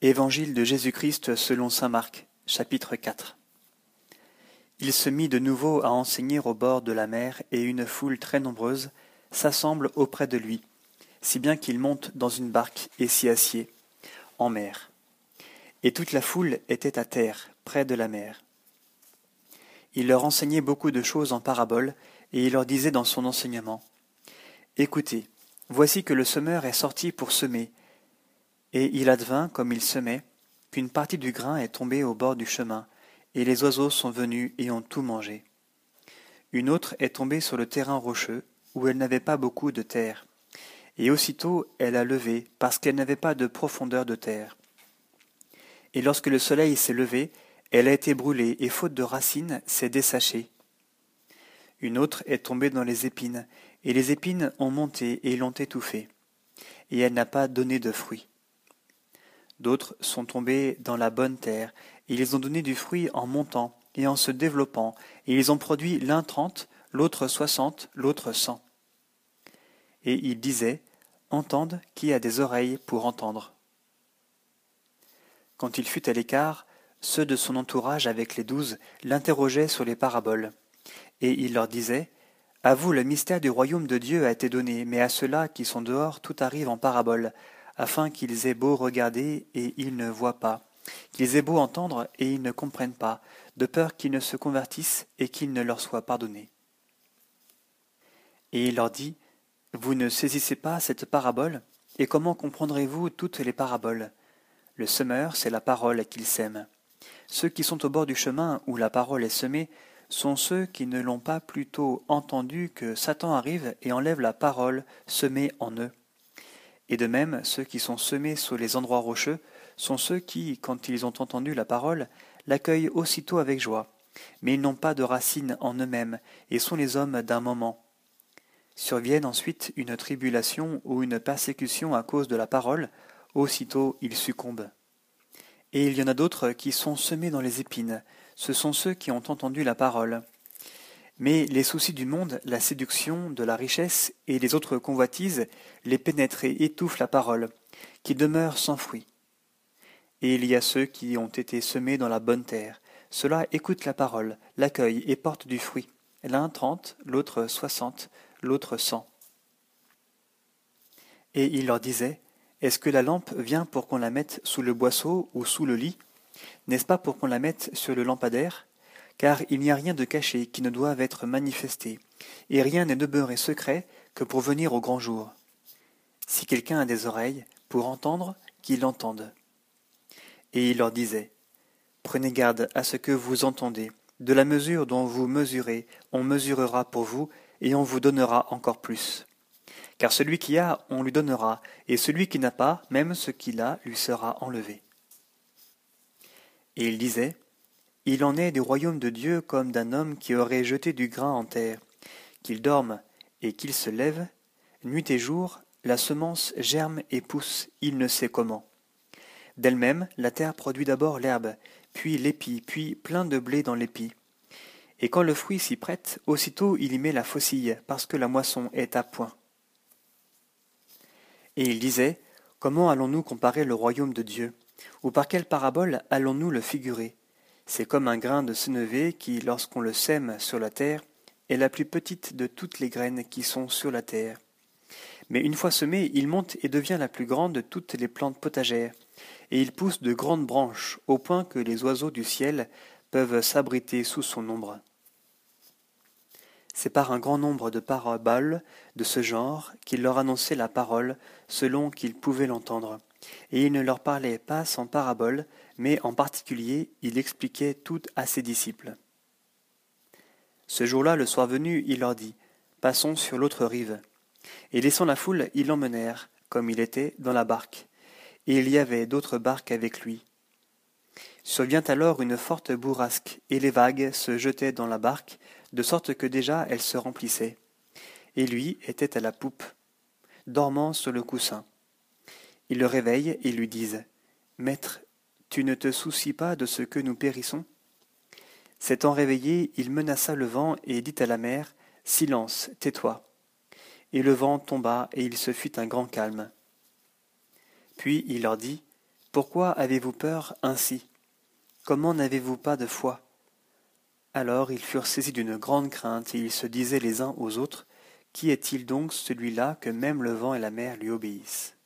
Évangile de Jésus-Christ selon saint Marc, chapitre 4 Il se mit de nouveau à enseigner au bord de la mer, et une foule très nombreuse s'assemble auprès de lui, si bien qu'il monte dans une barque et s'y assied, en mer. Et toute la foule était à terre, près de la mer. Il leur enseignait beaucoup de choses en paraboles, et il leur disait dans son enseignement Écoutez, voici que le semeur est sorti pour semer. Et il advint, comme il semait, qu'une partie du grain est tombée au bord du chemin, et les oiseaux sont venus et ont tout mangé. Une autre est tombée sur le terrain rocheux, où elle n'avait pas beaucoup de terre, et aussitôt elle a levé, parce qu'elle n'avait pas de profondeur de terre. Et lorsque le soleil s'est levé, elle a été brûlée, et faute de racines, s'est dessachée. Une autre est tombée dans les épines, et les épines ont monté et l'ont étouffée, et elle n'a pas donné de fruit. D'autres sont tombés dans la bonne terre, et ils ont donné du fruit en montant et en se développant, et ils ont produit l'un trente, l'autre soixante, l'autre cent. Et il disait, Entende qui a des oreilles pour entendre. Quand il fut à l'écart, ceux de son entourage avec les douze l'interrogeaient sur les paraboles. Et il leur disait, À vous le mystère du royaume de Dieu a été donné, mais à ceux-là qui sont dehors tout arrive en parabole, afin qu'ils aient beau regarder et ils ne voient pas, qu'ils aient beau entendre et ils ne comprennent pas, de peur qu'ils ne se convertissent et qu'il ne leur soit pardonné. Et il leur dit, Vous ne saisissez pas cette parabole, et comment comprendrez-vous toutes les paraboles? Le semeur, c'est la parole qu'il sème. Ceux qui sont au bord du chemin où la parole est semée sont ceux qui ne l'ont pas plutôt entendu que Satan arrive et enlève la parole semée en eux. Et de même, ceux qui sont semés sur les endroits rocheux sont ceux qui, quand ils ont entendu la parole, l'accueillent aussitôt avec joie, mais ils n'ont pas de racines en eux-mêmes et sont les hommes d'un moment. Surviennent ensuite une tribulation ou une persécution à cause de la parole, aussitôt ils succombent. Et il y en a d'autres qui sont semés dans les épines, ce sont ceux qui ont entendu la parole, mais les soucis du monde, la séduction de la richesse et les autres convoitises les pénètrent et étouffent la parole, qui demeure sans fruit. Et il y a ceux qui ont été semés dans la bonne terre. Ceux-là écoutent la parole, l'accueillent et portent du fruit. L'un trente, l'autre soixante, l'autre cent. Et il leur disait, Est-ce que la lampe vient pour qu'on la mette sous le boisseau ou sous le lit? N'est-ce pas pour qu'on la mette sur le lampadaire? Car il n'y a rien de caché qui ne doive être manifesté, et rien n'est demeuré secret que pour venir au grand jour. Si quelqu'un a des oreilles, pour entendre, qu'il entende. Et il leur disait, Prenez garde à ce que vous entendez, de la mesure dont vous mesurez, on mesurera pour vous, et on vous donnera encore plus. Car celui qui a, on lui donnera, et celui qui n'a pas, même ce qu'il a, lui sera enlevé. Et il disait, il en est du royaume de Dieu comme d'un homme qui aurait jeté du grain en terre, qu'il dorme et qu'il se lève, nuit et jour, la semence germe et pousse, il ne sait comment. D'elle-même, la terre produit d'abord l'herbe, puis l'épi, puis plein de blé dans l'épi. Et quand le fruit s'y prête, aussitôt il y met la faucille, parce que la moisson est à point. Et il disait, Comment allons-nous comparer le royaume de Dieu? Ou par quelle parabole allons-nous le figurer? C'est comme un grain de sénévé qui, lorsqu'on le sème sur la terre, est la plus petite de toutes les graines qui sont sur la terre. Mais une fois semé, il monte et devient la plus grande de toutes les plantes potagères, et il pousse de grandes branches, au point que les oiseaux du ciel peuvent s'abriter sous son ombre. C'est par un grand nombre de paraboles de ce genre qu'il leur annonçait la parole selon qu'ils pouvaient l'entendre et il ne leur parlait pas sans parabole, mais en particulier il expliquait tout à ses disciples. Ce jour-là, le soir venu, il leur dit Passons sur l'autre rive. Et laissant la foule, ils l'emmenèrent, comme il était, dans la barque. Et il y avait d'autres barques avec lui. Survient alors une forte bourrasque, et les vagues se jetaient dans la barque, de sorte que déjà elle se remplissait. Et lui était à la poupe, dormant sur le coussin. Ils le réveillent et lui disent Maître, tu ne te soucies pas de ce que nous périssons? S'étant réveillé, il menaça le vent et dit à la mer Silence, tais-toi. Et le vent tomba et il se fit un grand calme. Puis il leur dit Pourquoi avez-vous peur ainsi? Comment n'avez-vous pas de foi? Alors ils furent saisis d'une grande crainte, et ils se disaient les uns aux autres, Qui est-il donc celui-là que même le vent et la mer lui obéissent?